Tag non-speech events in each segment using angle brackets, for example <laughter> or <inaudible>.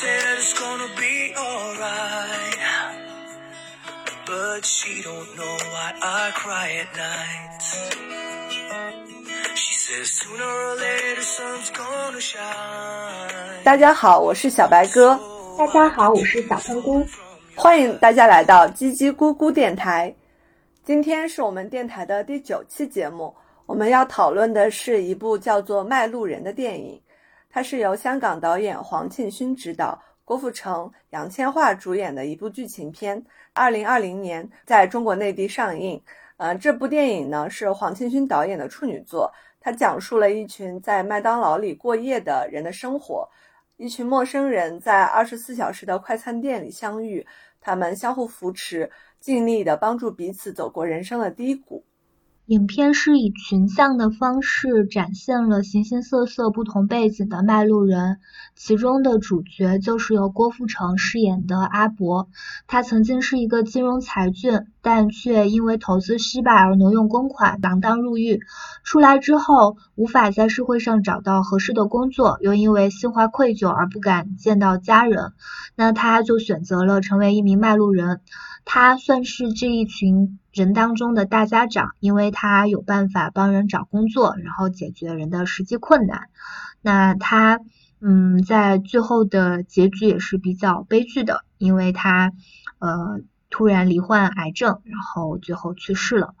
said it's gonna be alright. But she don't know why I cry at night. She says sooner or later sun's gonna shine. 大家好，我是小白哥，大家好，我是小喷菇。欢迎大家来到叽叽咕咕电台。今天是我们电台的第九期节目，我们要讨论的是一部叫做《卖路人》的电影，它是由香港导演黄庆勋执导，郭富城、杨千嬅主演的一部剧情片。二零二零年在中国内地上映。呃，这部电影呢是黄庆勋导演的处女作，它讲述了一群在麦当劳里过夜的人的生活。一群陌生人在二十四小时的快餐店里相遇，他们相互扶持，尽力的帮助彼此走过人生的低谷。影片是以群像的方式展现了形形色色、不同背景的卖路人，其中的主角就是由郭富城饰演的阿伯。他曾经是一个金融才俊，但却因为投资失败而挪用公款，锒铛入狱。出来之后，无法在社会上找到合适的工作，又因为心怀愧疚而不敢见到家人，那他就选择了成为一名卖路人。他算是这一群人当中的大家长，因为他有办法帮人找工作，然后解决人的实际困难。那他，嗯，在最后的结局也是比较悲剧的，因为他，呃，突然罹患癌症，然后最后去世了。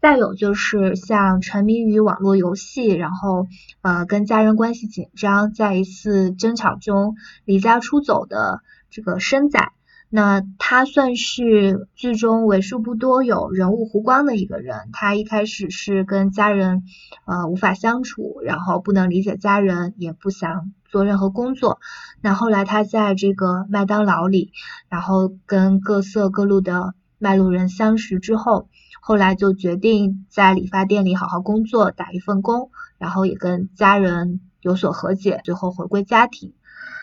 再有就是像沉迷于网络游戏，然后，呃，跟家人关系紧张，在一次争吵中离家出走的这个生仔。那他算是剧中为数不多有人物弧光的一个人。他一开始是跟家人呃无法相处，然后不能理解家人，也不想做任何工作。那后来他在这个麦当劳里，然后跟各色各路的卖路人相识之后，后来就决定在理发店里好好工作，打一份工，然后也跟家人有所和解，最后回归家庭。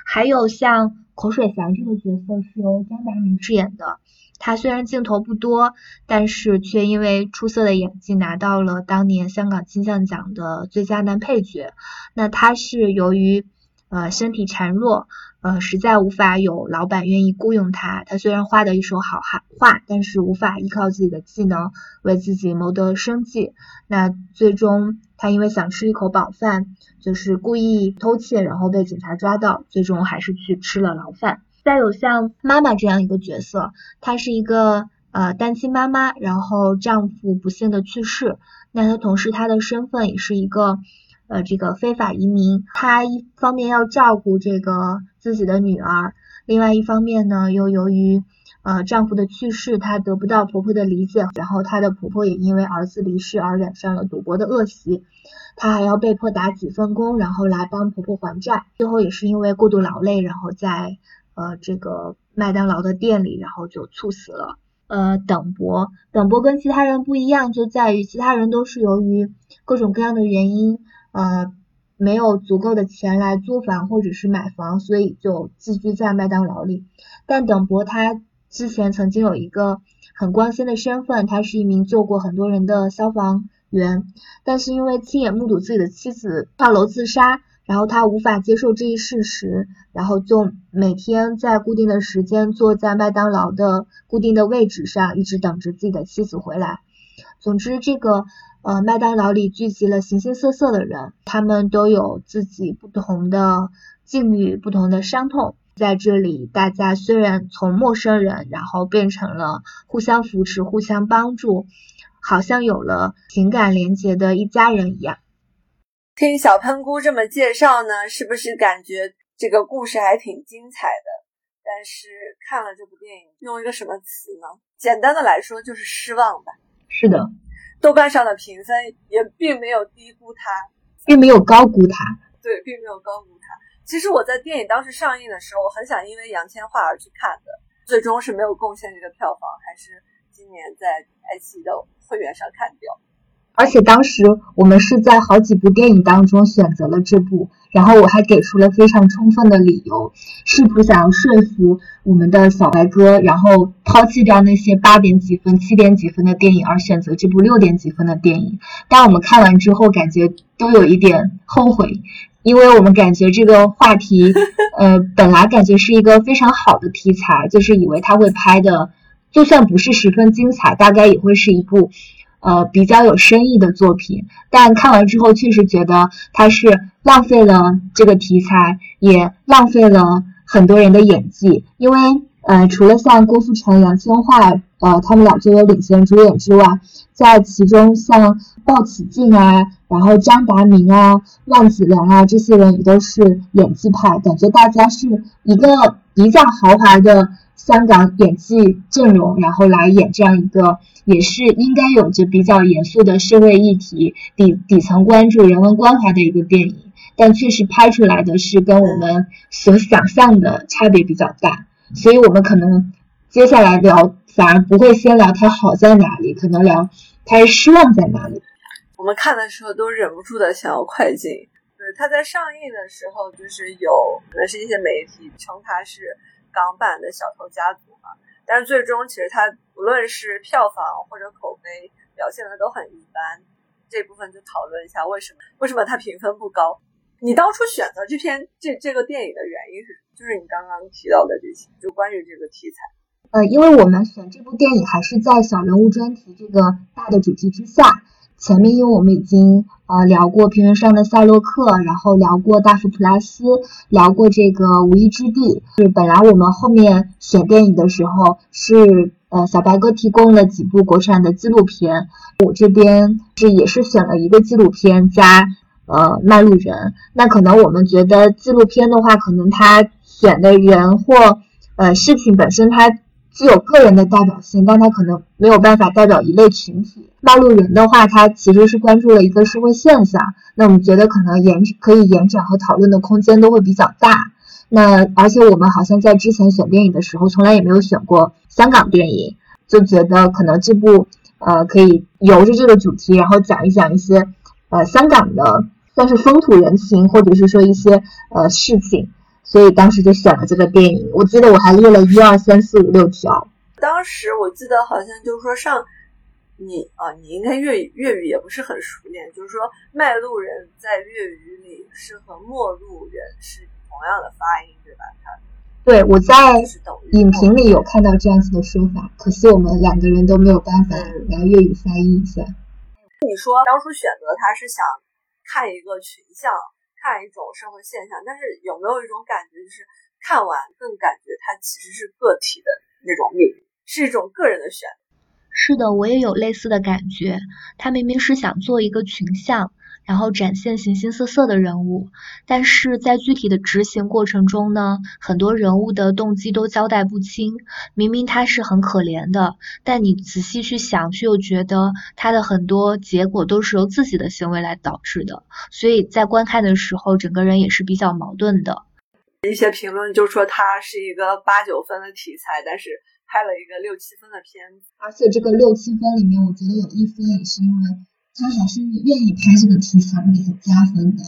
还有像。口水祥这个角色是由张达明饰演的，他虽然镜头不多，但是却因为出色的演技拿到了当年香港金像奖的最佳男配角。那他是由于呃身体孱弱，呃实在无法有老板愿意雇佣他。他虽然画的一手好画，但是无法依靠自己的技能为自己谋得生计。那最终他因为想吃一口饱饭。就是故意偷窃，然后被警察抓到，最终还是去吃了牢饭。再有像妈妈这样一个角色，她是一个呃单亲妈妈，然后丈夫不幸的去世，那她同时她的身份也是一个呃这个非法移民，她一方面要照顾这个自己的女儿，另外一方面呢又由于呃丈夫的去世，她得不到婆婆的理解，然后她的婆婆也因为儿子离世而染上了赌博的恶习。她还要被迫打几份工，然后来帮婆婆还债。最后也是因为过度劳累，然后在呃这个麦当劳的店里，然后就猝死了。呃，等博，等博跟其他人不一样，就在于其他人都是由于各种各样的原因，呃，没有足够的钱来租房或者是买房，所以就寄居在麦当劳里。但等博他之前曾经有一个很光鲜的身份，他是一名救过很多人的消防。员，但是因为亲眼目睹自己的妻子跳楼自杀，然后他无法接受这一事实，然后就每天在固定的时间坐在麦当劳的固定的位置上，一直等着自己的妻子回来。总之，这个呃麦当劳里聚集了形形色色的人，他们都有自己不同的境遇、不同的伤痛。在这里，大家虽然从陌生人，然后变成了互相扶持、互相帮助。好像有了情感连结的一家人一样。听小喷菇这么介绍呢，是不是感觉这个故事还挺精彩的？但是看了这部电影，用一个什么词呢？简单的来说就是失望吧。是的，豆瓣上的评分也并没有低估它，并没有高估它。对，并没有高估它。其实我在电影当时上映的时候，我很想因为杨千嬅而去看的，最终是没有贡献这个票房，还是今年在爱奇艺的。会员上看掉，而且当时我们是在好几部电影当中选择了这部，然后我还给出了非常充分的理由，试图想要说服我们的小白哥，然后抛弃掉那些八点几分、七点几分的电影，而选择这部六点几分的电影。但我们看完之后，感觉都有一点后悔。因为我们感觉这个话题，呃，本来感觉是一个非常好的题材，就是以为他会拍的，就算不是十分精彩，大概也会是一部，呃，比较有深意的作品。但看完之后，确实觉得他是浪费了这个题材，也浪费了很多人的演技。因为，呃，除了像郭富城、杨千嬅，呃，他们俩作为领衔主演之外，在其中像鲍起静啊，然后张达明啊、万梓良啊这些人也都是演技派，感觉大家是一个比较豪华的香港演技阵容，然后来演这样一个也是应该有着比较严肃的社会议题、底底层关注、人文关怀的一个电影，但确实拍出来的是跟我们所想象的差别比较大，所以我们可能接下来聊。反而不会先聊它好在哪里，可能聊它失望在哪里。我们看的时候都忍不住的想要快进。对，它在上映的时候，就是有可能是一些媒体称它是港版的《小偷家族》嘛，但是最终其实它无论是票房或者口碑表现的都很一般。这部分就讨论一下为什么为什么它评分不高。你当初选择这篇这这个电影的原因是，就是你刚刚提到的这些，就关于这个题材。呃，因为我们选这部电影还是在小人物专题这个大的主题之下。前面因为我们已经呃聊过平原上的夏洛克，然后聊过大佛普拉斯，聊过这个无依之地。是本来我们后面选电影的时候是呃小白哥提供了几部国产的纪录片，我这边是也是选了一个纪录片加呃卖路人。那可能我们觉得纪录片的话，可能他选的人或呃事情本身它。具有个人的代表性，但它可能没有办法代表一类群体。卖路人的话，它其实是关注了一个社会现象。那我们觉得可能延可以延展和讨论的空间都会比较大。那而且我们好像在之前选电影的时候，从来也没有选过香港电影，就觉得可能这部呃可以由着这个主题，然后讲一讲一些呃香港的算是风土人情，或者是说一些呃事情。所以当时就选了这个电影，我记得我还列了一二三四五六条。当时我记得好像就是说上你啊，你应该粤语粤语也不是很熟练，就是说卖路人在粤语里是和陌路人是同样的发音，对吧？他对我在影评里有看到这样子的说法，可惜我们两个人都没有办法来粤语翻译一下。你说当初选择他是想看一个群像。看一种社会现象，但是有没有一种感觉，就是看完更感觉它其实是个体的那种命运，是一种个人的选择。是的，我也有类似的感觉。他明明是想做一个群像。然后展现形形色色的人物，但是在具体的执行过程中呢，很多人物的动机都交代不清。明明他是很可怜的，但你仔细去想，却又觉得他的很多结果都是由自己的行为来导致的。所以在观看的时候，整个人也是比较矛盾的。一些评论就说他是一个八九分的题材，但是拍了一个六七分的片子。而且这个六七分里面，我觉得有一分也是因为。他还是愿意拍这个题材，会很加分的。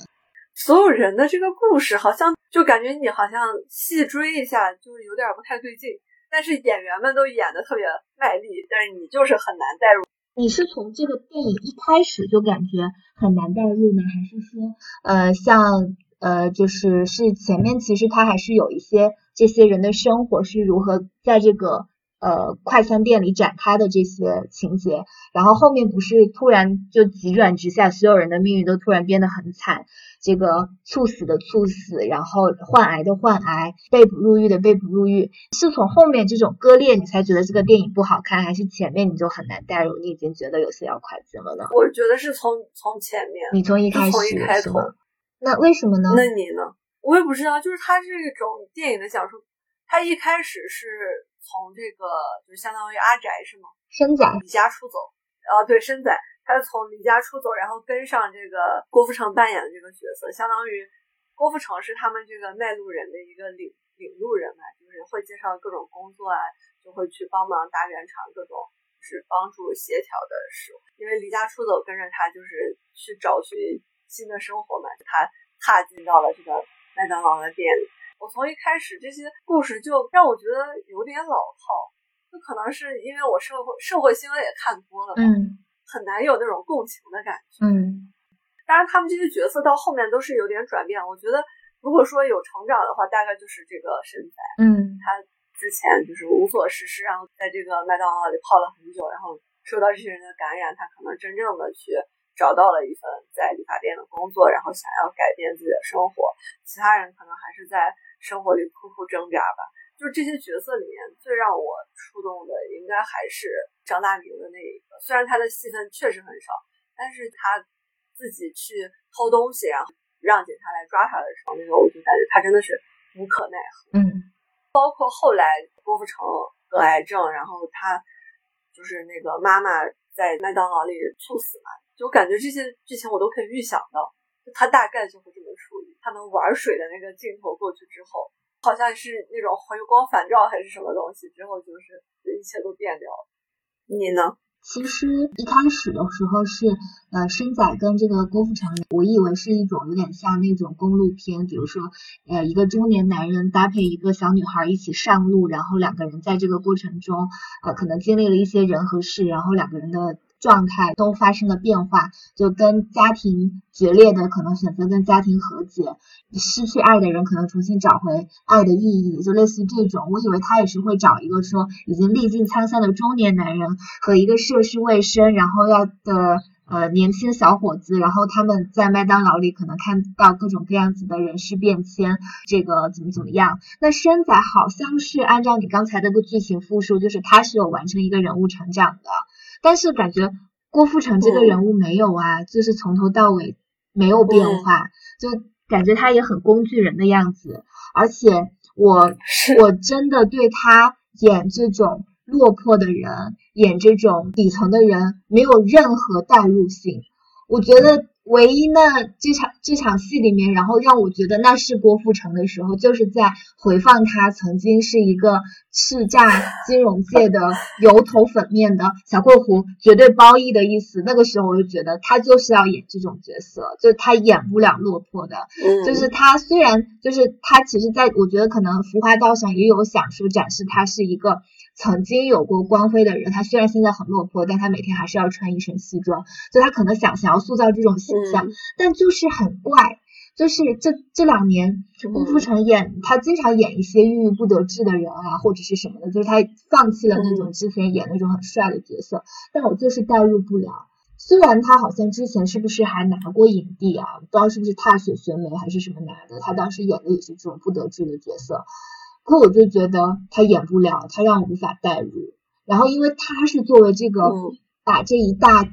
所有人的这个故事，好像就感觉你好像细追一下，就是有点不太对劲。但是演员们都演的特别卖力，但是你就是很难代入。你是从这个电影一开始就感觉很难代入呢，还是说，呃，像呃，就是是前面其实他还是有一些这些人的生活是如何在这个。呃，快餐店里展开的这些情节，然后后面不是突然就急转直下，所有人的命运都突然变得很惨，这个猝死的猝死，然后患癌的患癌，被捕入狱的被捕入狱，是从后面这种割裂你才觉得这个电影不好看，还是前面你就很难代入，你已经觉得有些要快进了呢？我觉得是从从前面，你从一开始，从一开头，那为什么呢？那你呢？我也不知道，就是它这种电影的讲述，它一开始是。从这个就相当于阿宅是吗？生仔离家出走，啊对，生仔，他是从离家出走，然后跟上这个郭富城扮演的这个角色，相当于郭富城是他们这个卖路人的一个领领路人嘛，就是会介绍各种工作啊，就会去帮忙搭圆场，各种是帮助协调的事物。因为离家出走，跟着他就是去找寻新的生活嘛，他踏进到了这个麦当劳的店里。我从一开始这些故事就让我觉得有点老套，就可能是因为我社会社会新闻也看多了，嗯，很难有那种共情的感觉，嗯。当然，他们这些角色到后面都是有点转变。我觉得，如果说有成长的话，大概就是这个身材。嗯，他之前就是无所事事，然后在这个麦当劳里泡了很久，然后受到这些人的感染，他可能真正的去找到了一份在理发店的工作，然后想要改变自己的生活。其他人可能还是在生活里苦苦挣扎吧。就是这些角色里面最让我触动的，应该还是张大明的那一个。虽然他的戏份确实很少，但是他。自己去偷东西，然后让警察来抓他的时候，那个我就感觉他真的是无可奈何。嗯，包括后来郭富城得癌症，然后他就是那个妈妈在麦当劳里猝死嘛，就感觉这些剧情我都可以预想到，他大概就会这么处理。他们玩水的那个镜头过去之后，好像是那种回光返照还是什么东西，之后就是一切都变掉了。你呢？其实一开始的时候是，呃，申仔跟这个郭富城，我以为是一种有点像那种公路片，比如说，呃，一个中年男人搭配一个小女孩一起上路，然后两个人在这个过程中，呃，可能经历了一些人和事，然后两个人的。状态都发生了变化，就跟家庭决裂的可能选择跟家庭和解，失去爱的人可能重新找回爱的意义，就类似这种。我以为他也是会找一个说已经历尽沧桑的中年男人和一个涉世未深，然后要的呃年轻小伙子，然后他们在麦当劳里可能看到各种各样子的人事变迁，这个怎么怎么样？那生仔好像是按照你刚才那个剧情复述，就是他是有完成一个人物成长的。但是感觉郭富城这个人物没有啊，就是从头到尾没有变化，就感觉他也很工具人的样子。而且我我真的对他演这种落魄的人，演这种底层的人没有任何代入性。我觉得。唯一那这场这场戏里面，然后让我觉得那是郭富城的时候，就是在回放他曾经是一个叱咤金融界的油头粉面的小括弧绝对褒义的意思。那个时候我就觉得他就是要演这种角色，就他演不了落魄的。就是他虽然就是他其实在我觉得可能浮华道上也有想说展示他是一个。曾经有过光辉的人，他虽然现在很落魄，但他每天还是要穿一身西装，就他可能想想要塑造这种形象，但就是很怪，就是这这两年郭富城演他经常演一些郁郁不得志的人啊，或者是什么的，就是他放弃了那种之前演那种很帅的角色，但我就是代入不了。虽然他好像之前是不是还拿过影帝啊？不知道是不是踏雪寻梅还是什么拿的，他当时演的也是这种不得志的角色。可我就觉得他演不了，他让我无法代入。然后，因为他是作为这个把这一大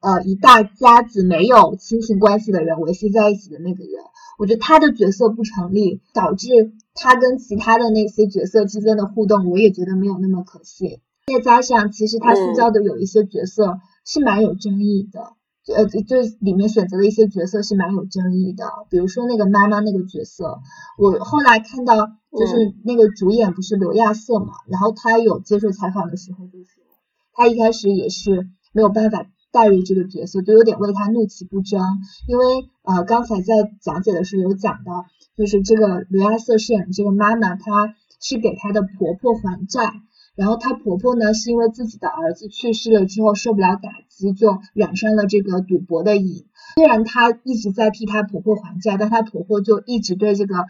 呃一大家子没有亲情关系的人维系在一起的那个人，我觉得他的角色不成立，导致他跟其他的那些角色之间的互动，我也觉得没有那么可信。再加上，其实他塑造的有一些角色是蛮有争议的。呃，就里面选择的一些角色是蛮有争议的，比如说那个妈妈那个角色，我后来看到就是那个主演不是刘亚瑟嘛，然后他有接受采访的时候就说，他一开始也是没有办法带入这个角色，就有点为他怒其不争，因为呃刚才在讲解的时候有讲到，就是这个刘亚瑟饰演的这个妈妈，她是给她的婆婆还债。然后她婆婆呢，是因为自己的儿子去世了之后受不了打击，就染上了这个赌博的瘾。虽然她一直在替她婆婆还债，但她婆婆就一直对这个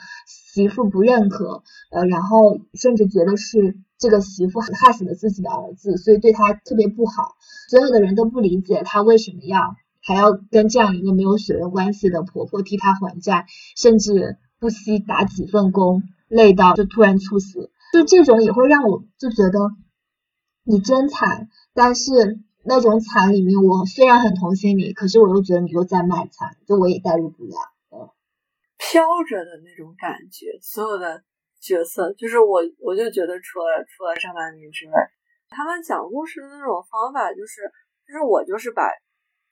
媳妇不认可，呃，然后甚至觉得是这个媳妇害死了自己的儿子，所以对她特别不好。所有的人都不理解她为什么要还要跟这样一个没有血缘关系的婆婆替她还债，甚至不惜打几份工，累到就突然猝死。就这种也会让我就觉得你真惨，但是那种惨里面，我虽然很同情你，可是我又觉得你又在卖惨，就我也代入不了。嗯，飘着的那种感觉，所有的角色，就是我，我就觉得除了除了张曼玉之外，他们讲故事的那种方法，就是就是我就是把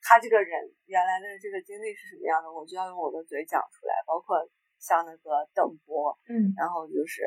他这个人原来的这个经历是什么样的，我就要用我的嘴讲出来，包括像那个邓波，嗯，然后就是。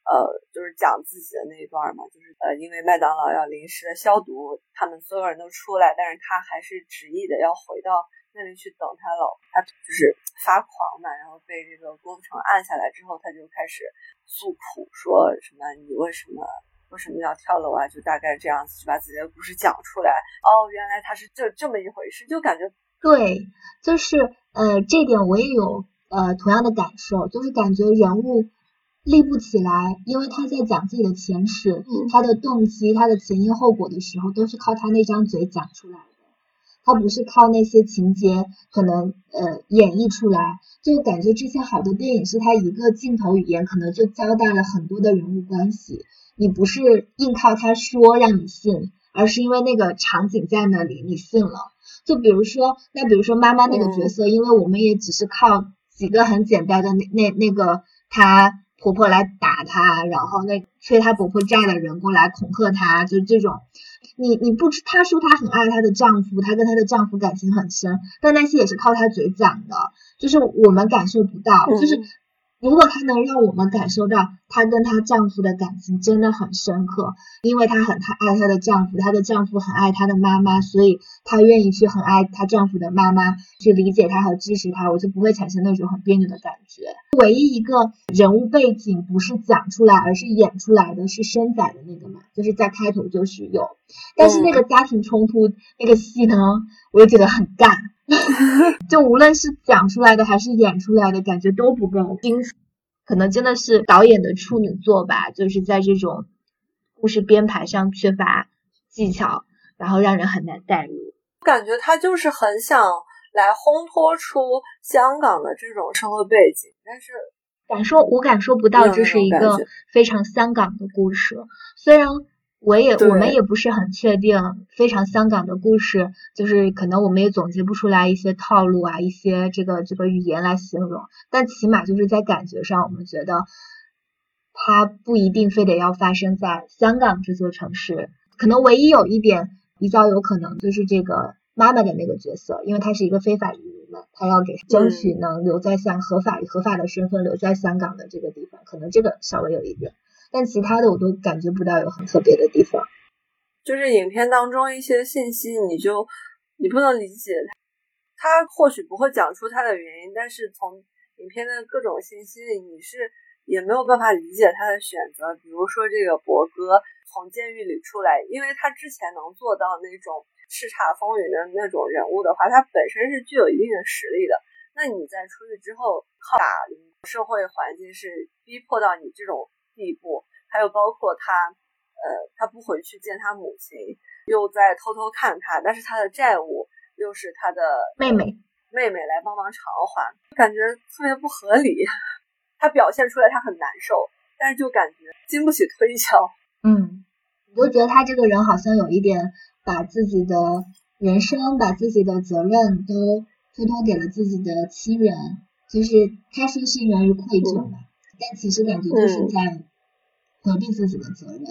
呃，就是讲自己的那一段嘛，就是呃，因为麦当劳要临时的消毒，他们所有人都出来，但是他还是执意的要回到那里去等他老，他就是发狂嘛，然后被这个郭富城按下来之后，他就开始诉苦，说什么你为什么为什么要跳楼啊？就大概这样子，就把自己的故事讲出来。哦，原来他是这这么一回事，就感觉对，就是呃，这点我也有呃同样的感受，就是感觉人物立不起来，因为他在讲自己的前史、他的动机、他的前因后果的时候，都是靠他那张嘴讲出来的，他不是靠那些情节可能呃演绎出来，就感觉之前好多电影是他一个镜头语言可能就交代了很多的人物关系，你不是硬靠他说让你信，而是因为那个场景在那里，你信了。就比如说，那比如说妈妈那个角色，因为我们也只是靠几个很简单的那那那个她婆婆来打她，然后那催她婆婆债的人过来恐吓她，就这种，你你不知她说她很爱她的丈夫，她跟她的丈夫感情很深，但那些也是靠她嘴讲的，就是我们感受不到，就是。如果她能让我们感受到她跟她丈夫的感情真的很深刻，因为她很她爱她的丈夫，她的丈夫很爱她的妈妈，所以她愿意去很爱她丈夫的妈妈，去理解她和支持她，我就不会产生那种很别扭的感觉。唯一一个人物背景不是讲出来，而是演出来的是生仔的那个嘛，就是在开头就是有，但是那个家庭冲突那个戏呢，我就觉得很干。<laughs> 就无论是讲出来的还是演出来的，感觉都不够精，可能真的是导演的处女作吧，就是在这种故事编排上缺乏技巧，然后让人很难代入。感觉他就是很想来烘托出香港的这种社会背景，但是感受我感受不到这是一个非常香港的故事，虽然。我也我们也不是很确定，非常香港的故事，就是可能我们也总结不出来一些套路啊，一些这个这个语言来形容，但起码就是在感觉上，我们觉得它不一定非得要发生在香港这座城市。可能唯一有一点比较有可能就是这个妈妈的那个角色，因为她是一个非法移民嘛，她要给争取能留在像合法合法的身份留在香港的这个地方，可能这个稍微有一点。但其他的我都感觉不到有很特别的地方，就是影片当中一些信息，你就你不能理解他，他或许不会讲出他的原因，但是从影片的各种信息里，你是也没有办法理解他的选择。比如说这个博哥从监狱里出来，因为他之前能做到那种叱咤风云的那种人物的话，他本身是具有一定的实力的。那你在出去之后靠打，社会环境是逼迫到你这种。地步，还有包括他，呃，他不回去见他母亲，又在偷偷看他，但是他的债务又是他的妹妹，妹妹来帮忙偿还，感觉特别不合理。他表现出来他很难受，但是就感觉经不起推敲。嗯，你就觉得他这个人好像有一点把自己的人生、把自己的责任都托托给了自己的亲人，就是他说是源于愧疚嘛，但其实感觉就是在。回避自己的责任，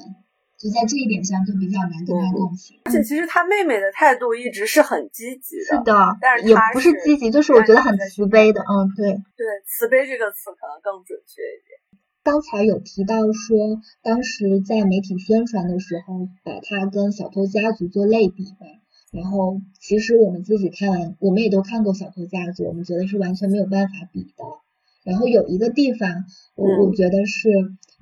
就在这一点上就比较难跟他共情。而且其实他妹妹的态度一直是很积极的，是的，但是也不是积极，就是我觉得很慈悲的。嗯，对，对，慈悲这个词可能更准确一点。刚才有提到说，当时在媒体宣传的时候，把他跟《小偷家族》做类比嘛。然后其实我们自己看完，我们也都看过《小偷家族》，我们觉得是完全没有办法比的。然后有一个地方，我我觉得是。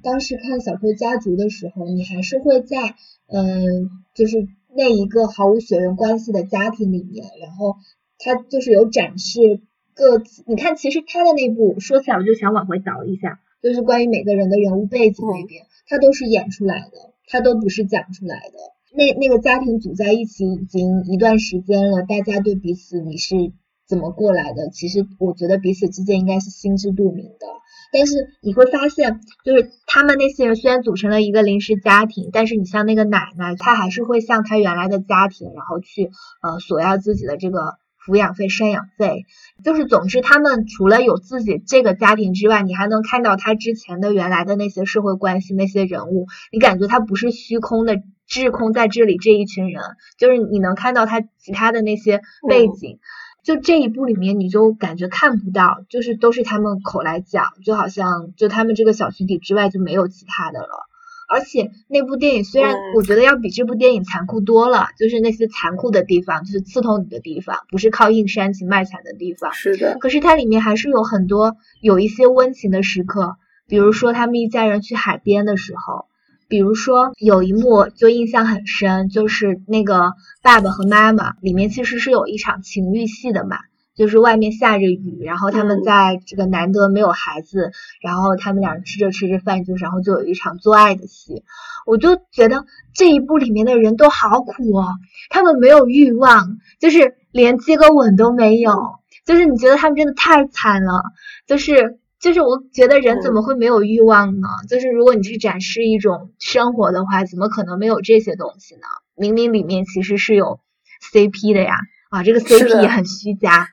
当时看《小偷家族》的时候，你还是会在嗯，就是那一个毫无血缘关系的家庭里面，然后他就是有展示各自。你看，其实他的那部说起来，我就想往回倒一下，就是关于每个人的人物背景那边，他都是演出来的，他都不是讲出来的。那那个家庭组在一起已经一段时间了，大家对彼此你是怎么过来的，其实我觉得彼此之间应该是心知肚明的。但是你会发现，就是他们那些人虽然组成了一个临时家庭，但是你像那个奶奶，她还是会向她原来的家庭，然后去呃索要自己的这个抚养费、赡养费。就是总之，他们除了有自己这个家庭之外，你还能看到他之前的原来的那些社会关系、那些人物，你感觉他不是虚空的滞空在这里这一群人，就是你能看到他其他的那些背景。就这一部里面，你就感觉看不到，就是都是他们口来讲，就好像就他们这个小群体之外就没有其他的了。而且那部电影虽然我觉得要比这部电影残酷多了，就是那些残酷的地方，就是刺痛你的地方，不是靠硬煽情卖惨的地方。是的。可是它里面还是有很多有一些温情的时刻，比如说他们一家人去海边的时候，比如说有一幕就印象很深，就是那个爸爸和妈妈里面其实是有一场情欲戏的嘛。就是外面下着雨，然后他们在这个难得没有孩子，然后他们俩吃着吃着饭，就然后就有一场做爱的戏。我就觉得这一部里面的人都好苦哦，他们没有欲望，就是连接个吻都没有，就是你觉得他们真的太惨了。就是就是我觉得人怎么会没有欲望呢？就是如果你去展示一种生活的话，怎么可能没有这些东西呢？明明里面其实是有 CP 的呀，啊，这个 CP 也很虚假。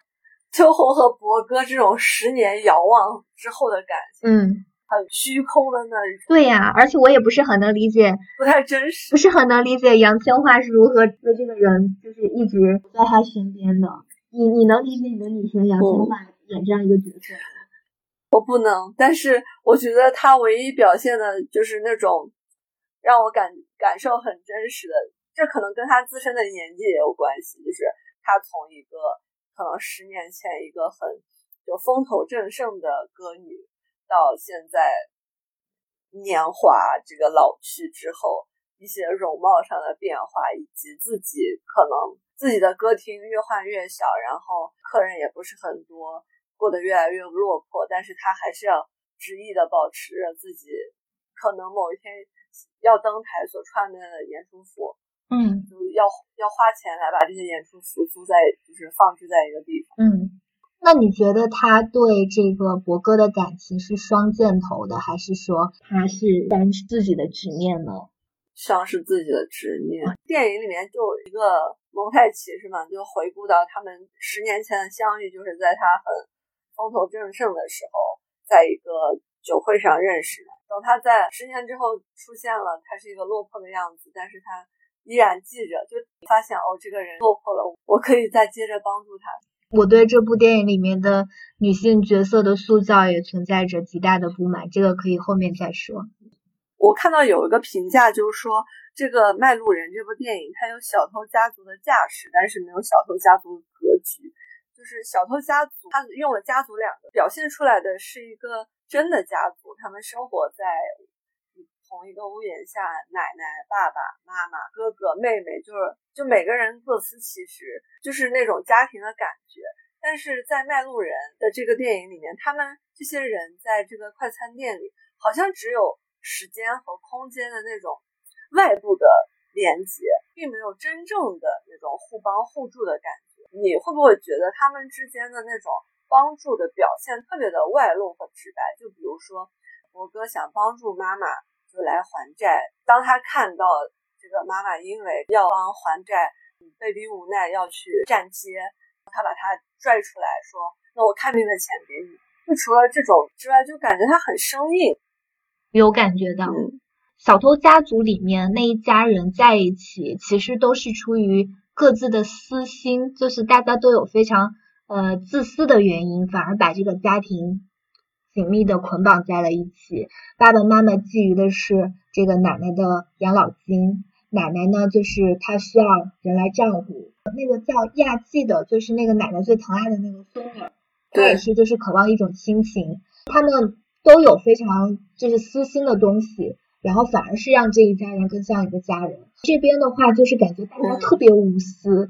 秋红和博哥这种十年遥望之后的感情，嗯，很虚空的那一种。对呀，而且我也不是很能理解，不太真实，不是很能理解杨千嬅是如何和这个人就是一直在他身边的。你你能理解你的女神杨千嬅演这样一个角色吗？我不能，但是我觉得她唯一表现的就是那种让我感感受很真实的，这可能跟她自身的年纪也有关系，就是她从一个。可能十年前一个很就风头正盛的歌女，到现在年华这个老去之后，一些容貌上的变化，以及自己可能自己的歌厅越换越小，然后客人也不是很多，过得越来越落魄，但是他还是要执意的保持着自己可能某一天要登台所穿的演出服。嗯，就要要花钱来把这些演出服租在，就是放置在一个地方。嗯，那你觉得他对这个博哥的感情是双箭头的，还是说他是单自己的执念呢？像是自己的执念。电影里面就有一个蒙太奇是吗？就回顾到他们十年前的相遇，就是在他很风头正盛的时候，在一个酒会上认识的。等他在十年之后出现了，他是一个落魄的样子，但是他。依然记着，就发现哦，这个人落魄了，我可以再接着帮助他。我对这部电影里面的女性角色的塑造也存在着极大的不满，这个可以后面再说。我看到有一个评价，就是说这个《卖路人》这部电影，它有小偷家族的架势，但是没有小偷家族的格局。就是小偷家族，他用了“家族”两个，表现出来的是一个真的家族，他们生活在。同一个屋檐下，奶奶、爸爸妈妈、哥哥妹妹，就是就每个人各司其职，就是那种家庭的感觉。但是在《卖路人》的这个电影里面，他们这些人在这个快餐店里，好像只有时间和空间的那种外部的连接，并没有真正的那种互帮互助的感觉。你会不会觉得他们之间的那种帮助的表现特别的外露和直白？就比如说，我哥想帮助妈妈。就来还债。当他看到这个妈妈因为要帮还债，被逼无奈要去站街，他把他拽出来说：“那我看病的钱给你。”就除了这种之外，就感觉他很生硬。有感觉到，小偷家族里面那一家人在一起，其实都是出于各自的私心，就是大家都有非常呃自私的原因，反而把这个家庭。紧密的捆绑在了一起。爸爸妈妈觊觎的是这个奶奶的养老金，奶奶呢，就是她需要人来照顾。那个叫亚季的，就是那个奶奶最疼爱的那个孙女，她也是就是渴望一种亲情。他们都有非常就是私心的东西，然后反而是让这一家人更像一个家人。这边的话，就是感觉大家特别无私。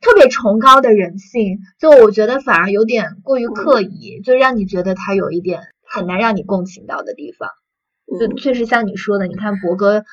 特别崇高的人性，就我觉得反而有点过于刻意，就让你觉得他有一点很难让你共情到的地方。就确实像你说的，你看博哥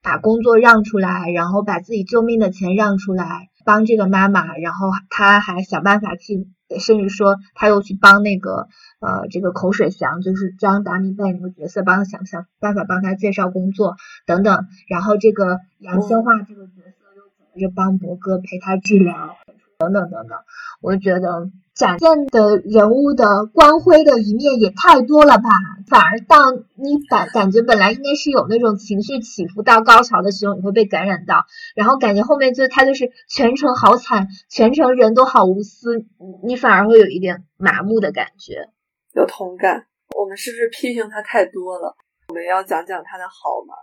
把工作让出来，然后把自己救命的钱让出来帮这个妈妈，然后他还想办法去，甚至说他又去帮那个呃这个口水祥，就是张达明扮演那个角色，帮他想想办法帮他介绍工作等等。然后这个杨千嬅这个角色又。就帮博哥陪他治疗，等等等等，我就觉得展现的人物的光辉的一面也太多了吧，反而到你感感觉本来应该是有那种情绪起伏到高潮的时候，你会被感染到，然后感觉后面就他就是全程好惨，全程人都好无私，你反而会有一点麻木的感觉，有同感。我们是不是批评他太多了？我们要讲讲他的好吗？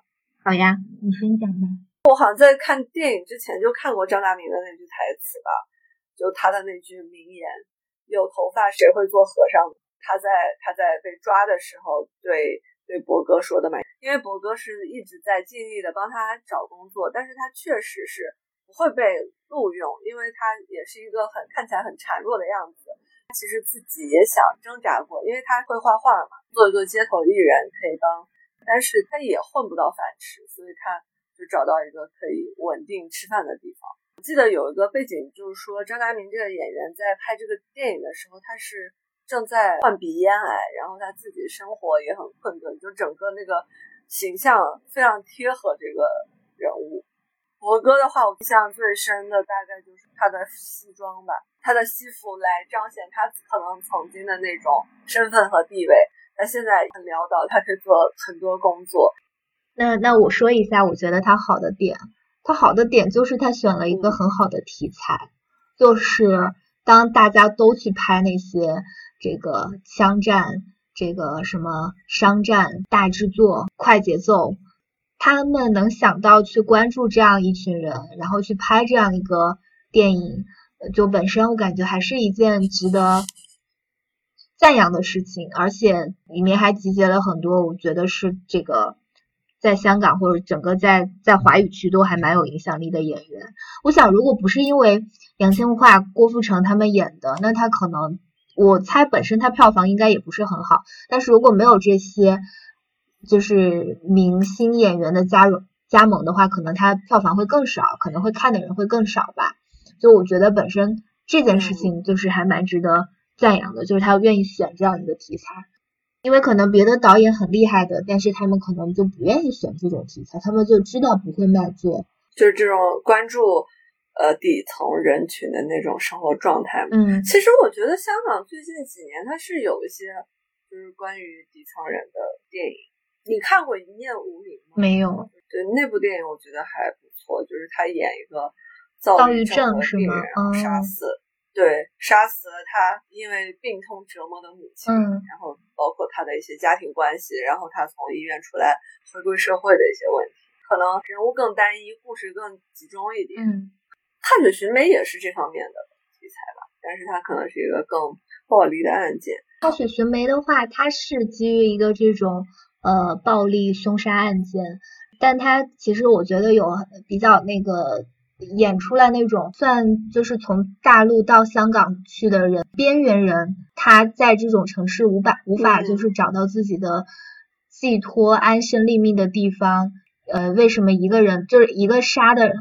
好呀，你先讲吧。我好像在看电影之前就看过张大民的那句台词吧，就他的那句名言：“有头发谁会做和尚？”他在他在被抓的时候对对博哥说的嘛，因为博哥是一直在尽力的帮他找工作，但是他确实是不会被录用，因为他也是一个很看起来很孱弱的样子。其实自己也想挣扎过，因为他会画画嘛，做一个街头艺人可以帮，但是他也混不到饭吃，所以他就找到一个可以稳定吃饭的地方。我记得有一个背景，就是说张达明这个演员在拍这个电影的时候，他是正在患鼻咽癌，然后他自己生活也很困顿，就整个那个形象非常贴合这个人物。博哥的话，我印象最深的大概就是他的西装吧，他的西服来彰显他可能曾经的那种身份和地位。他现在很潦倒，他可以做很多工作。那那我说一下，我觉得他好的点，他好的点就是他选了一个很好的题材，就是当大家都去拍那些这个枪战、这个什么商战、大制作、快节奏。他们能想到去关注这样一群人，然后去拍这样一个电影，就本身我感觉还是一件值得赞扬的事情，而且里面还集结了很多我觉得是这个在香港或者整个在在华语区都还蛮有影响力的演员。我想，如果不是因为杨千嬅、郭富城他们演的，那他可能我猜本身他票房应该也不是很好。但是如果没有这些，就是明星演员的加入加盟的话，可能他票房会更少，可能会看的人会更少吧。就我觉得本身这件事情就是还蛮值得赞扬的，就是他愿意选这样一个题材，因为可能别的导演很厉害的，但是他们可能就不愿意选这种题材，他们就知道不会卖座，就是这种关注呃底层人群的那种生活状态。嗯，其实我觉得香港最近几年它是有一些就是关于底层人的电影。你看过《一念无名》吗？没有。对那部电影，我觉得还不错。就是他演一个躁郁症的病人，杀死，对，杀死了他因为病痛折磨的母亲。嗯。然后包括他的一些家庭关系，然后他从医院出来回归社会的一些问题，可能人物更单一，故事更集中一点。嗯。踏雪寻梅也是这方面的题材吧，但是它可能是一个更暴力的案件。踏雪寻梅的话，它是基于一个这种。呃，暴力凶杀案件，但它其实我觉得有比较那个演出来那种算就是从大陆到香港去的人，边缘人，他在这种城市无法无法就是找到自己的寄托、安身立命的地方。呃，为什么一个人就是一个杀的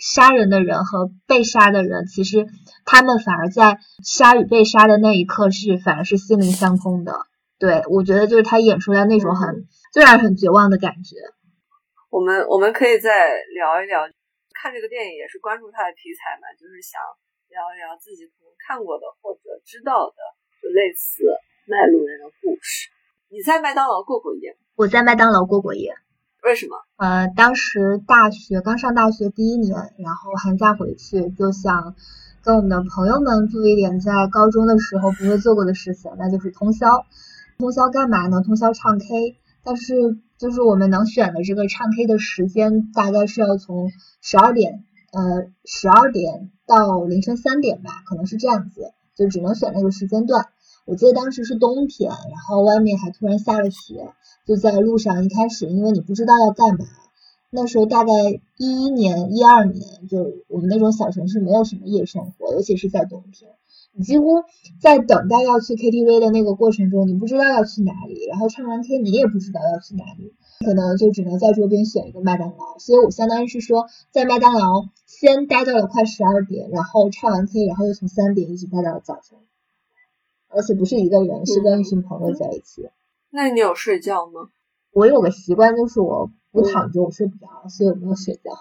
杀人的人和被杀的人，其实他们反而在杀与被杀的那一刻是反而是心灵相通的。对，我觉得就是他演出来那种很，虽然很绝望的感觉。我们我们可以再聊一聊，看这个电影也是关注它的题材嘛，就是想聊一聊自己可能看过的或者知道的，就类似卖路人的故事。你在麦当劳过过夜？我在麦当劳过过夜。为什么？呃，当时大学刚上大学第一年，然后寒假回去就想跟我们的朋友们做一点在高中的时候不会做过的事情，那就是通宵。通宵干嘛呢？通宵唱 K，但是就是我们能选的这个唱 K 的时间，大概是要从十二点，呃，十二点到凌晨三点吧，可能是这样子，就只能选那个时间段。我记得当时是冬天，然后外面还突然下了雪，就在路上一开始，因为你不知道要干嘛，那时候大概一一年、一二年，就我们那种小城市没有什么夜生活，尤其是在冬天。你几乎在等待要去 KTV 的那个过程中，你不知道要去哪里，然后唱完 K 你也不知道要去哪里，可能就只能在桌边选一个麦当劳。所以我相当于是说，在麦当劳先待到了快十二点，然后唱完 K，然后又从三点一直待到了早晨，而且不是一个人，是跟一群朋友在一起。那你有睡觉吗？我有个习惯，就是我不躺着我睡不着，所以我没有睡觉。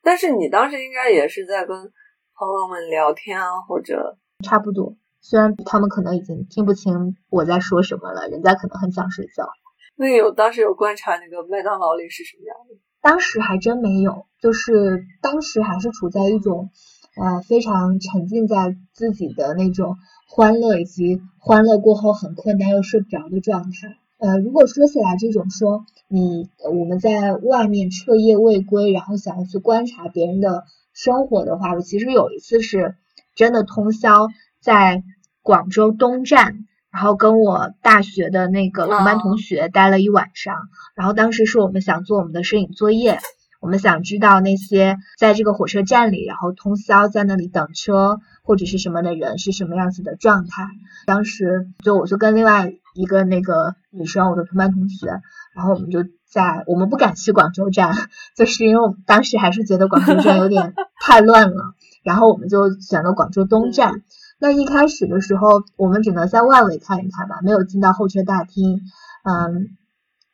但是你当时应该也是在跟朋友们聊天啊，或者。差不多，虽然他们可能已经听不清我在说什么了，人家可能很想睡觉。那有当时有观察那个麦当劳里是什么样的？当时还真没有，就是当时还是处在一种呃非常沉浸在自己的那种欢乐以及欢乐过后很困但又睡不着的状态。呃，如果说起来这种说你我们在外面彻夜未归，然后想要去观察别人的生活的话，我其实有一次是。真的通宵在广州东站然后跟我大学的那个同班同学待了一晚上。然后当时是我们想做我们的摄影作业，我们想知道那些在这个火车站里，然后通宵在那里等车或者是什么的人是什么样子的状态。当时就我就跟另外一个那个女生，我的同班同学，然后我们就在我们不敢去广州站，<laughs> 就是因为我们当时还是觉得广州站有点太乱了。然后我们就选了广州东站。那一开始的时候，我们只能在外围看一看吧，没有进到候车大厅。嗯，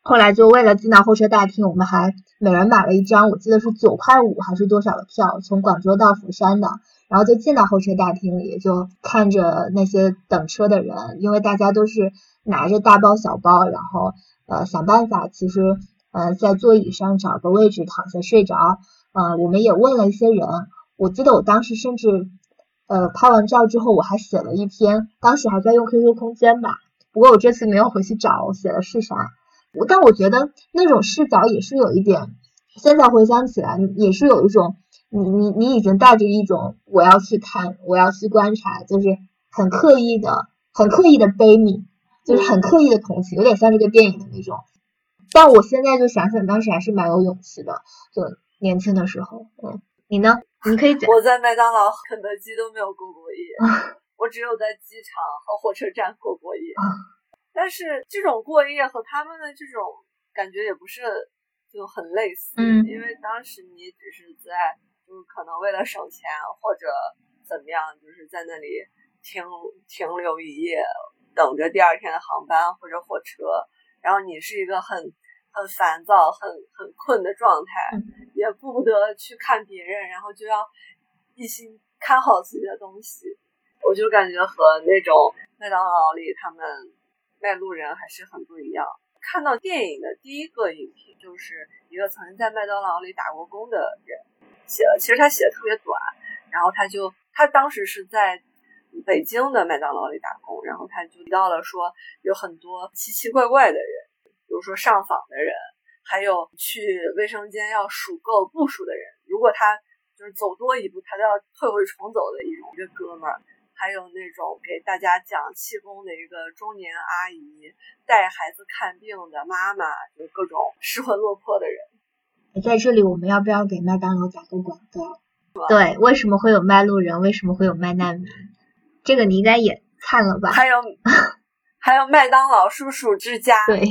后来就为了进到候车大厅，我们还每人买了一张，我记得是九块五还是多少的票，从广州到釜山的。然后就进到候车大厅里，就看着那些等车的人，因为大家都是拿着大包小包，然后呃想办法，其实呃在座椅上找个位置躺下睡着。呃，我们也问了一些人。我记得我当时甚至，呃，拍完照之后我还写了一篇，当时还在用 QQ 空间吧。不过我这次没有回去找，写的是啥？我但我觉得那种视角也是有一点，现在回想起来也是有一种，你你你已经带着一种我要去看，我要去观察，就是很刻意的、很刻意的悲悯，就是很刻意的同情，有点像这个电影的那种。但我现在就想想，当时还是蛮有勇气的，就年轻的时候，嗯。你呢？你可以讲。我在麦当劳、肯德基都没有过过夜，我只有在机场和火车站过过夜。但是这种过夜和他们的这种感觉也不是就很类似，因为当时你只是在，就是可能为了省钱或者怎么样，就是在那里停停留一夜，等着第二天的航班或者火车，然后你是一个很。很烦躁、很很困的状态，也顾不得去看别人，然后就要一心看好自己的东西。我就感觉和那种麦当劳里他们卖路人还是很不一样。看到电影的第一个影评，就是一个曾经在麦当劳里打过工的人写了，其实他写的特别短，然后他就他当时是在北京的麦当劳里打工，然后他就提到了说有很多奇奇怪怪的人。比如说上访的人，还有去卫生间要数够步数的人，如果他就是走多一步，他都要退回重走的一种一个哥们儿，还有那种给大家讲气功的一个中年阿姨，带孩子看病的妈妈，就各种失魂落魄的人。在这里，我们要不要给麦当劳打个广告？对，为什么会有卖路人？为什么会有卖难民？这个你应该也看了吧？还有还有麦当劳叔叔之家。对。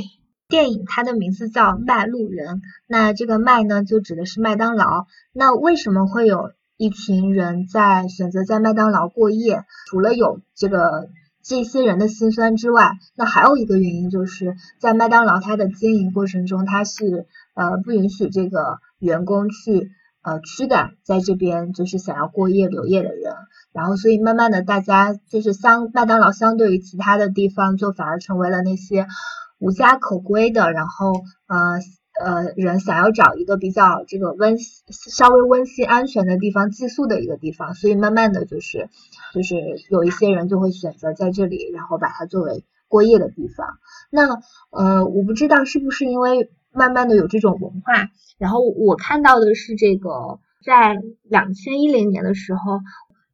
电影它的名字叫《卖路人》，那这个“卖”呢，就指的是麦当劳。那为什么会有一群人在选择在麦当劳过夜？除了有这个这些人的辛酸之外，那还有一个原因就是在麦当劳它的经营过程中，它是呃不允许这个员工去呃驱赶在这边就是想要过夜留夜的人。然后所以慢慢的，大家就是相麦当劳相对于其他的地方，就反而成为了那些。无家可归的，然后呃呃人想要找一个比较这个温稍微温馨安全的地方寄宿的一个地方，所以慢慢的就是就是有一些人就会选择在这里，然后把它作为过夜的地方。那呃我不知道是不是因为慢慢的有这种文化，然后我看到的是这个在两千一零年的时候，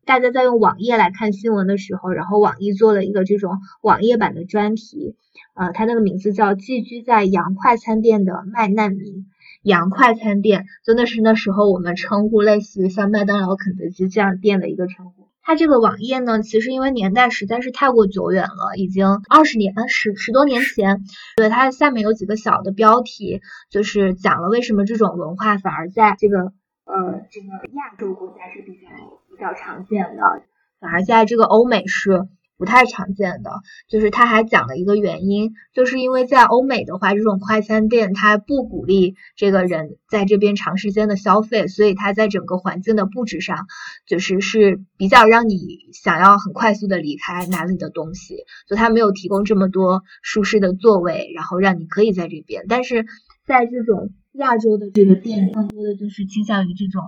大家在用网页来看新闻的时候，然后网易做了一个这种网页版的专题。呃，它那个名字叫寄居在洋快餐店的卖难民。洋快餐店真的是那时候我们称呼类似于像麦当劳、肯德基这样店的一个称呼。它这个网页呢，其实因为年代实在是太过久远了，已经二十年、十十多年前。对，它下面有几个小的标题，就是讲了为什么这种文化反而在这个呃这个亚洲国家是比较比较常见的，反而在这个欧美是。不太常见的，就是他还讲了一个原因，就是因为在欧美的话，这种快餐店它不鼓励这个人在这边长时间的消费，所以它在整个环境的布置上，就是是比较让你想要很快速的离开哪里的东西，就它没有提供这么多舒适的座位，然后让你可以在这边。但是在这种亚洲的这个店，更多的就是倾向于这种。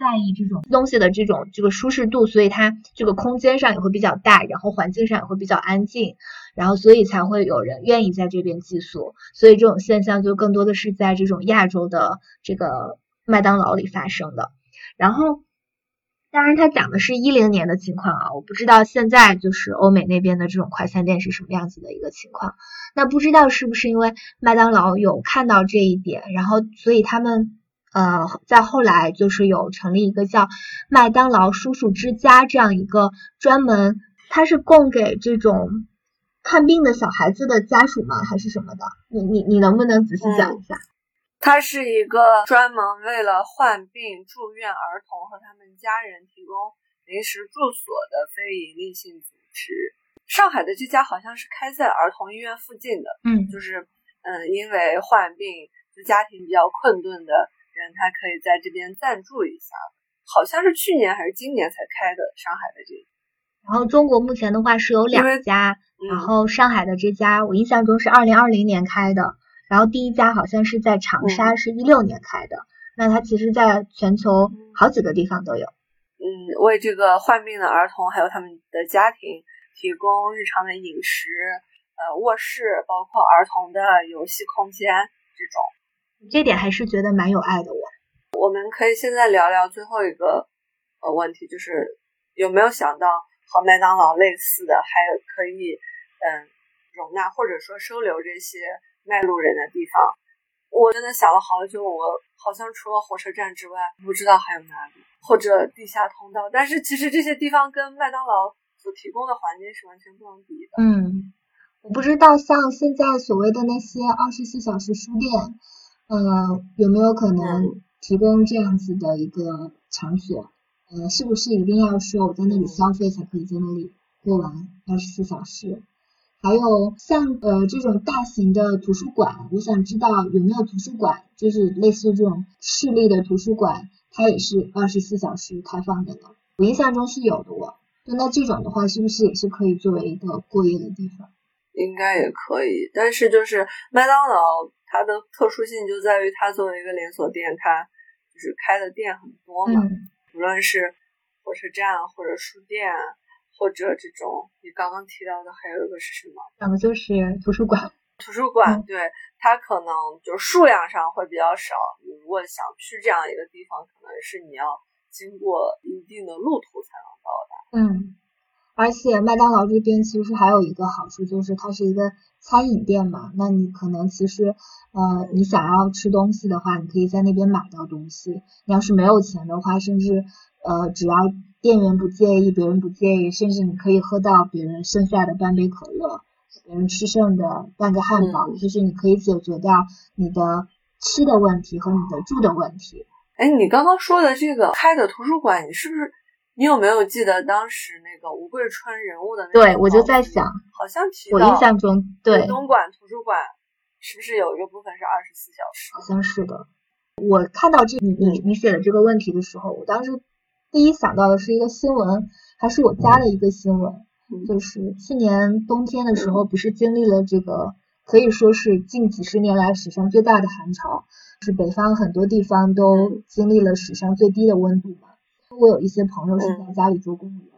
在意这种东西的这种这个舒适度，所以它这个空间上也会比较大，然后环境上也会比较安静，然后所以才会有人愿意在这边寄宿。所以这种现象就更多的是在这种亚洲的这个麦当劳里发生的。然后当然，它讲的是一零年的情况啊，我不知道现在就是欧美那边的这种快餐店是什么样子的一个情况。那不知道是不是因为麦当劳有看到这一点，然后所以他们呃在后来就是有成立一个叫麦当劳叔叔之家这样一个专门，它是供给这种看病的小孩子的家属吗？还是什么的？你你你能不能仔细讲一下？它是一个专门为了患病住院儿童和他们家人提供临时住所的非营利性组织。上海的这家好像是开在儿童医院附近的，嗯，就是嗯，因为患病就家庭比较困顿的人，他可以在这边暂住一下。好像是去年还是今年才开的上海的这。然后中国目前的话是有两家，然后上海的这家我印象中是二零二零年开的。然后第一家好像是在长沙，是一六年开的。那它其实在全球好几个地方都有。嗯，为这个患病的儿童还有他们的家庭提供日常的饮食、呃卧室，包括儿童的游戏空间这种。这点还是觉得蛮有爱的。我我们可以现在聊聊最后一个呃问题，就是有没有想到和麦当劳类似的，还有可以嗯容纳或者说收留这些。卖路人的地方，我真的想了好久。我好像除了火车站之外，不知道还有哪里或者地下通道。但是其实这些地方跟麦当劳所提供的环境是完全不能比的。嗯，我不知道像现在所谓的那些二十四小时书店，呃，有没有可能提供这样子的一个场所？呃，是不是一定要说我在那里消费才可以在那里过完二十四小时？还有像呃这种大型的图书馆，我想知道有没有图书馆，就是类似这种市立的图书馆，它也是二十四小时开放的呢？我印象中是有的。哦。那这种的话，是不是也是可以作为一个过夜的地方？应该也可以，但是就是麦当劳它的特殊性就在于它作为一个连锁店，它就是开的店很多嘛，无论是火车站或者书店。或者这种你刚刚提到的，还有一个是什么？两个就是图书馆。图书馆，对它可能就数量上会比较少。你如果想去这样一个地方，可能是你要经过一定的路途才能到达。嗯，而且麦当劳这边其实还有一个好处，就是它是一个餐饮店嘛。那你可能其实呃，你想要吃东西的话，你可以在那边买到东西。你要是没有钱的话，甚至呃，只要店员不介意，别人不介意，甚至你可以喝到别人剩下的半杯可乐，别人吃剩的半个汉堡，就是你可以解决掉你的吃的问题和你的住的问题。哎，你刚刚说的这个开的图书馆，你是不是你有没有记得当时那个吴桂春人物的那？对，我就在想，好像提到我印象中，对东莞图书馆是不是有一个部分是二十四小时？好像是的。我看到这你你你写的这个问题的时候，我当时。第一想到的是一个新闻，还是我家的一个新闻，就是去年冬天的时候，不是经历了这个可以说是近几十年来史上最大的寒潮，是北方很多地方都经历了史上最低的温度嘛。我有一些朋友是在家里做公务员的。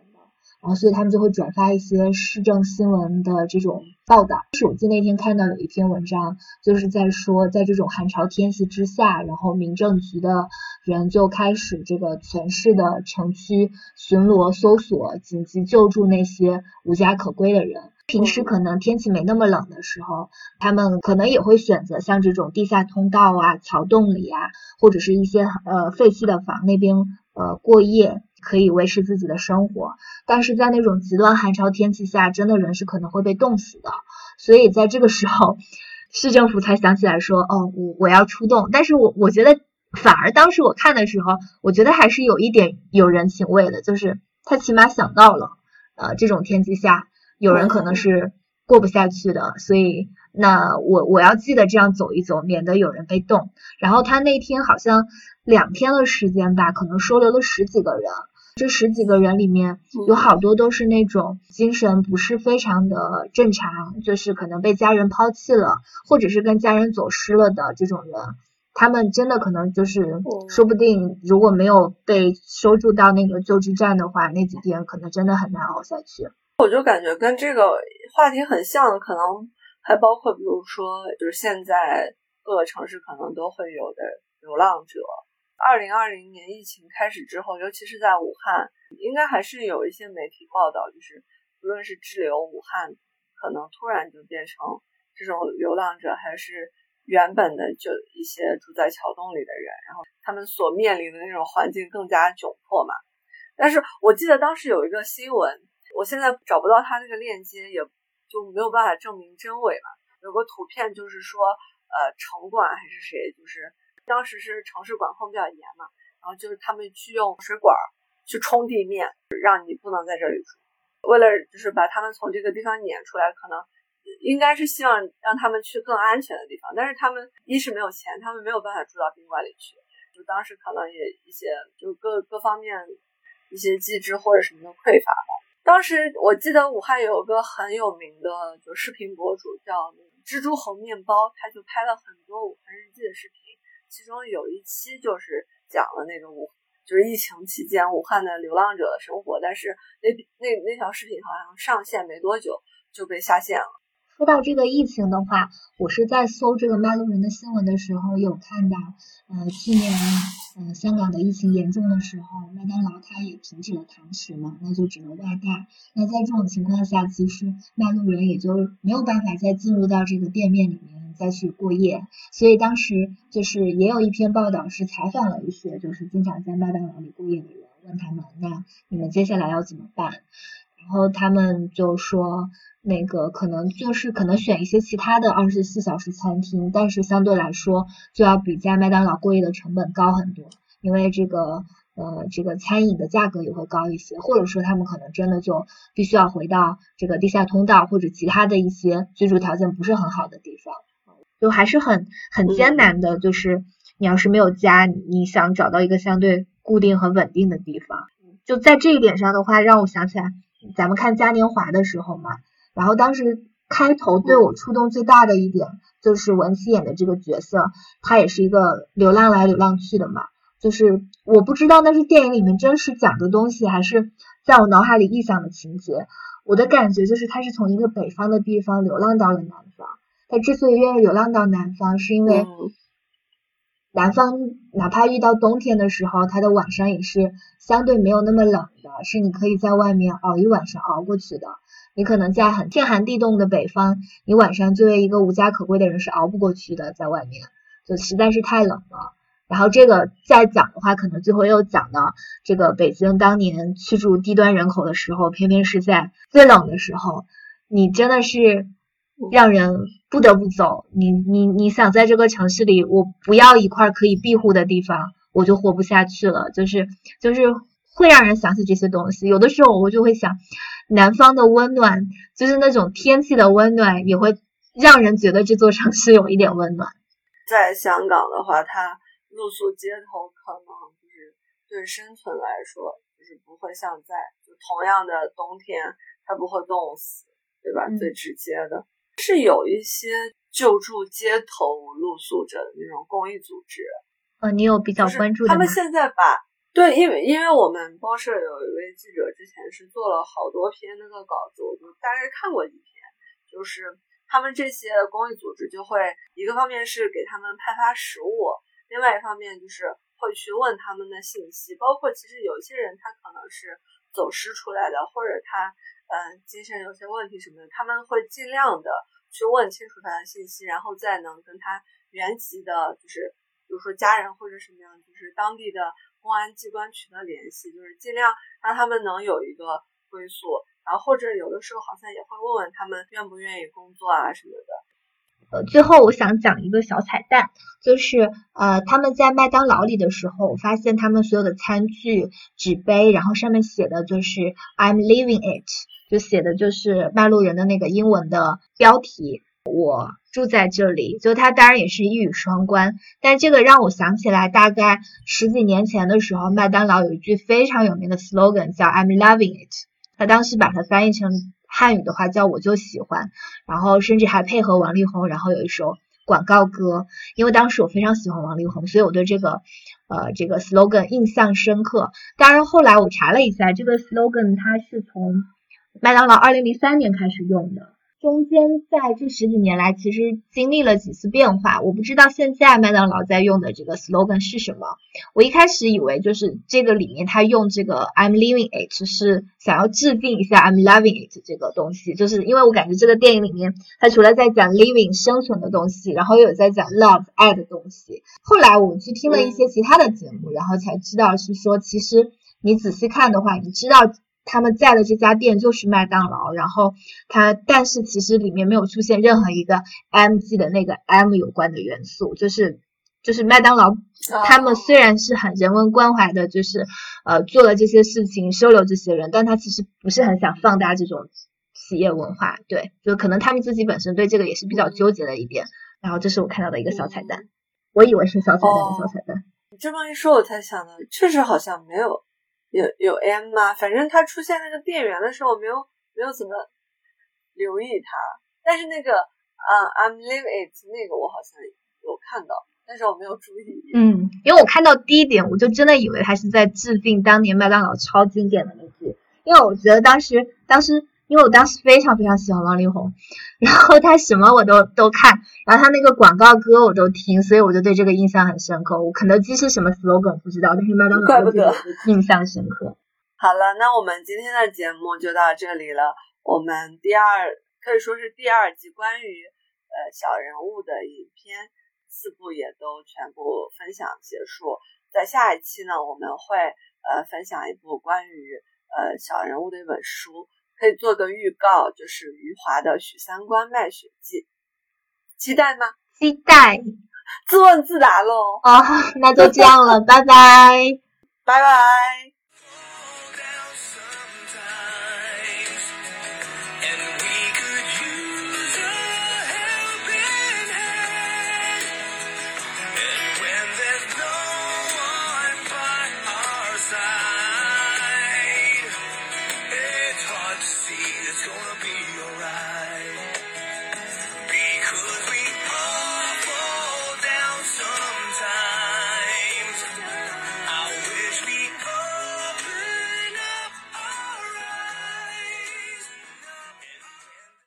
然后，所以他们就会转发一些市政新闻的这种报道。是我记得那天看到有一篇文章，就是在说，在这种寒潮天气之下，然后民政局的人就开始这个全市的城区巡逻搜索，紧急救助那些无家可归的人。平时可能天气没那么冷的时候，他们可能也会选择像这种地下通道啊、桥洞里啊，或者是一些呃废弃的房那边呃过夜。可以维持自己的生活，但是在那种极端寒潮天气下，真的人是可能会被冻死的。所以在这个时候，市政府才想起来说，哦，我我要出动。但是我我觉得，反而当时我看的时候，我觉得还是有一点有人情味的，就是他起码想到了，呃，这种天气下有人可能是过不下去的，所以那我我要记得这样走一走，免得有人被冻。然后他那天好像两天的时间吧，可能收留了十几个人。这十几个人里面有好多都是那种精神不是非常的正常，就是可能被家人抛弃了，或者是跟家人走失了的这种人，他们真的可能就是说不定如果没有被收住到那个救治站的话，那几天可能真的很难熬下去。我就感觉跟这个话题很像，可能还包括比如说，就是现在各个城市可能都会有的流浪者。二零二零年疫情开始之后，尤其是在武汉，应该还是有一些媒体报道，就是不论是滞留武汉，可能突然就变成这种流浪者，还是原本的就一些住在桥洞里的人，然后他们所面临的那种环境更加窘迫嘛。但是我记得当时有一个新闻，我现在找不到他那个链接，也就没有办法证明真伪嘛。有个图片就是说，呃，城管还是谁，就是当时是城市管控比较严嘛，然后就是他们去用水管去冲地面，让你不能在这里住，为了就是把他们从这个地方撵出来，可能应该是希望让他们去更安全的地方，但是他们一是没有钱，他们没有办法住到宾馆里去，就当时可能也一些就各各方面。一些机制或者什么的匮乏吧。当时我记得武汉有个很有名的就视频博主叫蜘蛛猴面包，他就拍了很多武汉日记的视频，其中有一期就是讲了那个武，就是疫情期间武汉的流浪者的生活，但是那那那条视频好像上线没多久就被下线了。说到这个疫情的话，我是在搜这个卖路人的新闻的时候有看到，呃，去年，呃，香港的疫情严重的时候，麦当劳它也停止了堂食嘛，那就只能外带。那在这种情况下，其实卖路人也就没有办法再进入到这个店面里面再去过夜。所以当时就是也有一篇报道是采访了一些就是经常在麦当劳里过夜的人，问他们，那你们接下来要怎么办？然后他们就说。那个可能就是可能选一些其他的二十四小时餐厅，但是相对来说就要比在麦当劳过夜的成本高很多，因为这个呃这个餐饮的价格也会高一些，或者说他们可能真的就必须要回到这个地下通道或者其他的一些居住条件不是很好的地方，就还是很很艰难的。就是你要是没有家，你想找到一个相对固定和稳定的地方，就在这一点上的话，让我想起来咱们看嘉年华的时候嘛。然后当时开头对我触动最大的一点，就是文琪演的这个角色，他也是一个流浪来流浪去的嘛。就是我不知道那是电影里面真实讲的东西，还是在我脑海里臆想的情节。我的感觉就是他是从一个北方的地方流浪到了南方。他之所以愿意流浪到南方，是因为南方哪怕遇到冬天的时候，它的晚上也是相对没有那么冷的，是你可以在外面熬一晚上熬过去的。你可能在很天寒地冻的北方，你晚上作为一个无家可归的人是熬不过去的，在外面就实在是太冷了。然后这个再讲的话，可能最后又讲到这个北京当年驱逐低端人口的时候，偏偏是在最冷的时候，你真的是让人不得不走。你你你想在这个城市里，我不要一块可以庇护的地方，我就活不下去了。就是就是会让人想起这些东西。有的时候我就会想。南方的温暖，就是那种天气的温暖，也会让人觉得这座城市有一点温暖。在香港的话，它露宿街头，可能就是对生存来说，就是不会像在就同样的冬天，它不会冻死，对吧？最直接的是有一些救助街头露宿者的那种公益组织。呃，你有比较关注的吗？他们现在把。对，因为因为我们报社有一位记者之前是做了好多篇那个稿子，我就大概看过几篇。就是他们这些公益组织就会一个方面是给他们派发食物，另外一方面就是会去问他们的信息，包括其实有一些人他可能是走失出来的，或者他嗯精神有些问题什么的，他们会尽量的去问清楚他的信息，然后再能跟他原籍的，就是比如说家人或者什么样，就是当地的。公安机关取得联系，就是尽量让他们能有一个归宿，然后或者有的时候好像也会问问他们愿不愿意工作啊什么的。呃，最后我想讲一个小彩蛋，就是呃他们在麦当劳里的时候，发现他们所有的餐具、纸杯，然后上面写的就是 I'm leaving it，就写的就是卖路人的那个英文的标题。我住在这里，就它当然也是一语双关，但这个让我想起来，大概十几年前的时候，麦当劳有一句非常有名的 slogan 叫 I'm loving it，他当时把它翻译成汉语的话叫我就喜欢，然后甚至还配合王力宏，然后有一首广告歌，因为当时我非常喜欢王力宏，所以我对这个呃这个 slogan 印象深刻。当然后来我查了一下，这个 slogan 它是从麦当劳二零零三年开始用的。中间在这十几年来，其实经历了几次变化。我不知道现在麦当劳在用的这个 slogan 是什么。我一开始以为就是这个里面他用这个 I'm living it 是想要致敬一下 I'm loving it 这个东西，就是因为我感觉这个电影里面它除了在讲 living 生存的东西，然后又有在讲 love 爱的东西。后来我去听了一些其他的节目，然后才知道是说，其实你仔细看的话，你知道。他们在的这家店就是麦当劳，然后它，但是其实里面没有出现任何一个 M G 的那个 M 有关的元素，就是就是麦当劳，他们虽然是很人文关怀的，就是呃做了这些事情收留这些人，但他其实不是很想放大这种企业文化，对，就可能他们自己本身对这个也是比较纠结的一点。然后这是我看到的一个小彩蛋，我以为是小彩蛋小彩蛋。你这么一说，我才想到，确实好像没有。有有 M 吗？反正它出现那个电源的时候，我没有没有怎么留意它。但是那个啊，I'm live it 那个我好像有看到，但是我没有注意。嗯，因为我看到第一点，我就真的以为他是在致敬当年麦当劳超经典的那句，因为我觉得当时当时。因为我当时非常非常喜欢王力宏，然后他什么我都都看，然后他那个广告歌我都听，所以我就对这个印象很深刻。我肯德基是什么 slogan 不知道，但是麦当劳怪不得 <laughs> 印象深刻。<laughs> 好了，那我们今天的节目就到这里了。我们第二可以说是第二季关于呃小人物的影片四部也都全部分享结束。在下一期呢，我们会呃分享一部关于呃小人物的一本书。可以做个预告，就是余华的《许三观卖血记》，期待吗？期待，自问自答喽。哦，那就这样了，拜拜，拜拜。